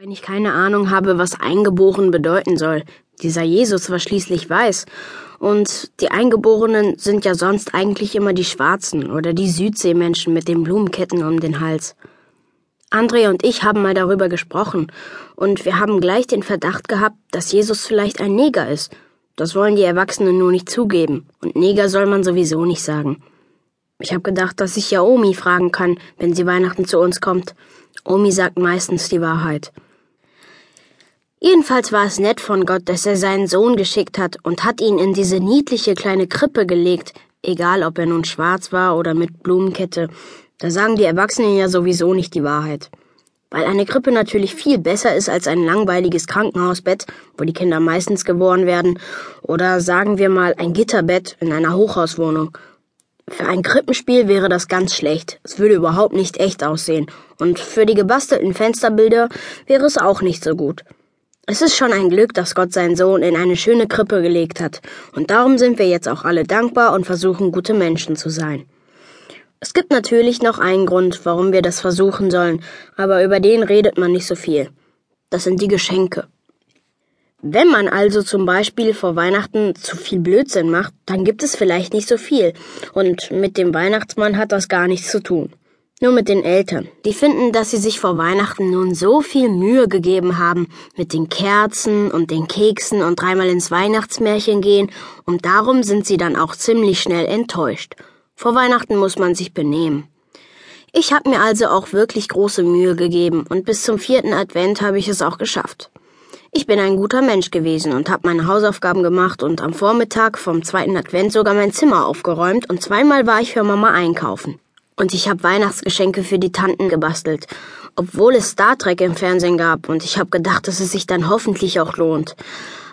Wenn ich keine Ahnung habe, was eingeboren bedeuten soll. Dieser Jesus war schließlich weiß. Und die Eingeborenen sind ja sonst eigentlich immer die Schwarzen oder die Südseemenschen mit den Blumenketten um den Hals. André und ich haben mal darüber gesprochen und wir haben gleich den Verdacht gehabt, dass Jesus vielleicht ein Neger ist. Das wollen die Erwachsenen nur nicht zugeben. Und Neger soll man sowieso nicht sagen. Ich habe gedacht, dass ich ja Omi fragen kann, wenn sie Weihnachten zu uns kommt. Omi sagt meistens die Wahrheit. Jedenfalls war es nett von Gott, dass er seinen Sohn geschickt hat und hat ihn in diese niedliche kleine Krippe gelegt, egal ob er nun schwarz war oder mit Blumenkette. Da sagen die Erwachsenen ja sowieso nicht die Wahrheit. Weil eine Krippe natürlich viel besser ist als ein langweiliges Krankenhausbett, wo die Kinder meistens geboren werden, oder sagen wir mal ein Gitterbett in einer Hochhauswohnung. Für ein Krippenspiel wäre das ganz schlecht. Es würde überhaupt nicht echt aussehen. Und für die gebastelten Fensterbilder wäre es auch nicht so gut. Es ist schon ein Glück, dass Gott seinen Sohn in eine schöne Krippe gelegt hat, und darum sind wir jetzt auch alle dankbar und versuchen, gute Menschen zu sein. Es gibt natürlich noch einen Grund, warum wir das versuchen sollen, aber über den redet man nicht so viel. Das sind die Geschenke. Wenn man also zum Beispiel vor Weihnachten zu viel Blödsinn macht, dann gibt es vielleicht nicht so viel, und mit dem Weihnachtsmann hat das gar nichts zu tun. Nur mit den Eltern. Die finden, dass sie sich vor Weihnachten nun so viel Mühe gegeben haben mit den Kerzen und den Keksen und dreimal ins Weihnachtsmärchen gehen und darum sind sie dann auch ziemlich schnell enttäuscht. Vor Weihnachten muss man sich benehmen. Ich habe mir also auch wirklich große Mühe gegeben und bis zum vierten Advent habe ich es auch geschafft. Ich bin ein guter Mensch gewesen und habe meine Hausaufgaben gemacht und am Vormittag vom zweiten Advent sogar mein Zimmer aufgeräumt und zweimal war ich für Mama einkaufen. Und ich habe Weihnachtsgeschenke für die Tanten gebastelt, obwohl es Star Trek im Fernsehen gab und ich habe gedacht, dass es sich dann hoffentlich auch lohnt.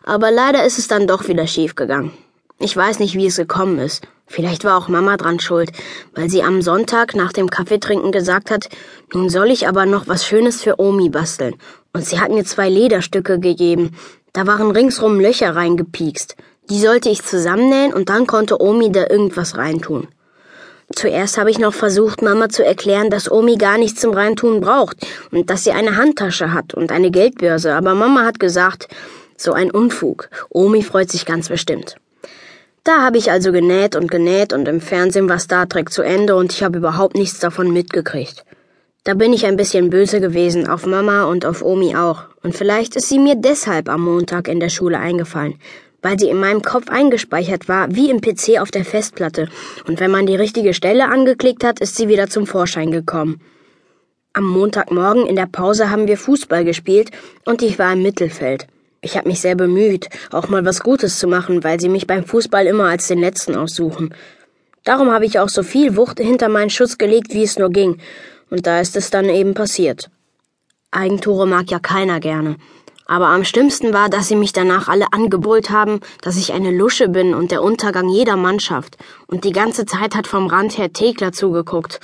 Aber leider ist es dann doch wieder schief gegangen. Ich weiß nicht, wie es gekommen ist. Vielleicht war auch Mama dran schuld, weil sie am Sonntag nach dem Kaffeetrinken gesagt hat, nun soll ich aber noch was Schönes für Omi basteln. Und sie hat mir zwei Lederstücke gegeben. Da waren ringsrum Löcher reingepiekst. Die sollte ich zusammennähen und dann konnte Omi da irgendwas reintun. Zuerst habe ich noch versucht, Mama zu erklären, dass Omi gar nichts zum Reintun braucht und dass sie eine Handtasche hat und eine Geldbörse, aber Mama hat gesagt, so ein Unfug. Omi freut sich ganz bestimmt. Da habe ich also genäht und genäht und im Fernsehen war Star Trek zu Ende und ich habe überhaupt nichts davon mitgekriegt. Da bin ich ein bisschen böse gewesen, auf Mama und auf Omi auch. Und vielleicht ist sie mir deshalb am Montag in der Schule eingefallen, weil sie in meinem Kopf eingespeichert war, wie im PC auf der Festplatte. Und wenn man die richtige Stelle angeklickt hat, ist sie wieder zum Vorschein gekommen. Am Montagmorgen in der Pause haben wir Fußball gespielt und ich war im Mittelfeld. Ich habe mich sehr bemüht, auch mal was Gutes zu machen, weil sie mich beim Fußball immer als den Letzten aussuchen. Darum habe ich auch so viel Wucht hinter meinen Schuss gelegt, wie es nur ging. Und da ist es dann eben passiert. Eigentore mag ja keiner gerne. Aber am schlimmsten war, dass sie mich danach alle angebrüllt haben, dass ich eine Lusche bin und der Untergang jeder Mannschaft. Und die ganze Zeit hat vom Rand her Thekla zugeguckt.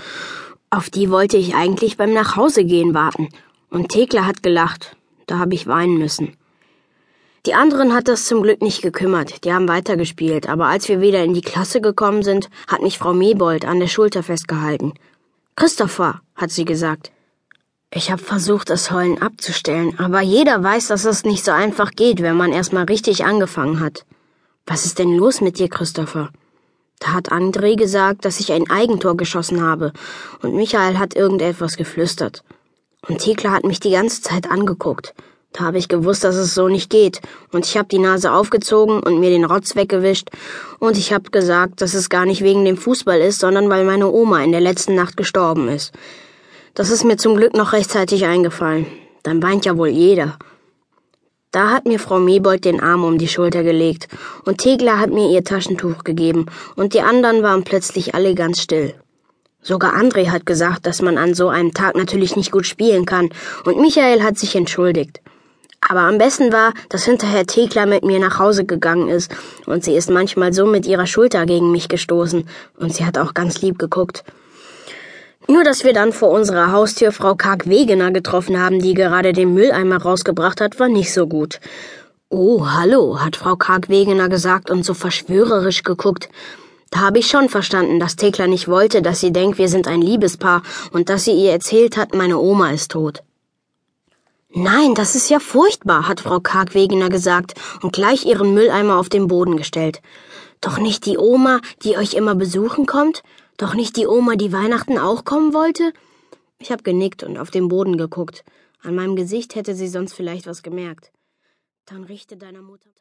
Auf die wollte ich eigentlich beim Nachhausegehen warten. Und Thekla hat gelacht. Da habe ich weinen müssen. Die anderen hat das zum Glück nicht gekümmert, die haben weitergespielt, aber als wir wieder in die Klasse gekommen sind, hat mich Frau Mebold an der Schulter festgehalten. Christopher, hat sie gesagt, ich habe versucht, das Heulen abzustellen, aber jeder weiß, dass es nicht so einfach geht, wenn man erstmal richtig angefangen hat. Was ist denn los mit dir, Christopher? Da hat André gesagt, dass ich ein Eigentor geschossen habe, und Michael hat irgendetwas geflüstert. Und Thekla hat mich die ganze Zeit angeguckt. Da habe ich gewusst, dass es so nicht geht, und ich habe die Nase aufgezogen und mir den Rotz weggewischt, und ich habe gesagt, dass es gar nicht wegen dem Fußball ist, sondern weil meine Oma in der letzten Nacht gestorben ist. Das ist mir zum Glück noch rechtzeitig eingefallen. Dann weint ja wohl jeder. Da hat mir Frau Mebold den Arm um die Schulter gelegt, und Tegler hat mir ihr Taschentuch gegeben, und die anderen waren plötzlich alle ganz still. Sogar André hat gesagt, dass man an so einem Tag natürlich nicht gut spielen kann, und Michael hat sich entschuldigt. Aber am besten war, dass hinterher Thekla mit mir nach Hause gegangen ist, und sie ist manchmal so mit ihrer Schulter gegen mich gestoßen, und sie hat auch ganz lieb geguckt. Nur, dass wir dann vor unserer Haustür Frau Karg Wegener getroffen haben, die gerade den Mülleimer rausgebracht hat, war nicht so gut. Oh, hallo, hat Frau Karg Wegener gesagt und so verschwörerisch geguckt. Da habe ich schon verstanden, dass Thekla nicht wollte, dass sie denkt, wir sind ein Liebespaar und dass sie ihr erzählt hat, meine Oma ist tot. Nein, das ist ja furchtbar, hat Frau Kargwegener gesagt und gleich ihren Mülleimer auf den Boden gestellt. Doch nicht die Oma, die euch immer besuchen kommt? Doch nicht die Oma, die Weihnachten auch kommen wollte? Ich hab genickt und auf den Boden geguckt. An meinem Gesicht hätte sie sonst vielleicht was gemerkt. Dann richte deiner Mutter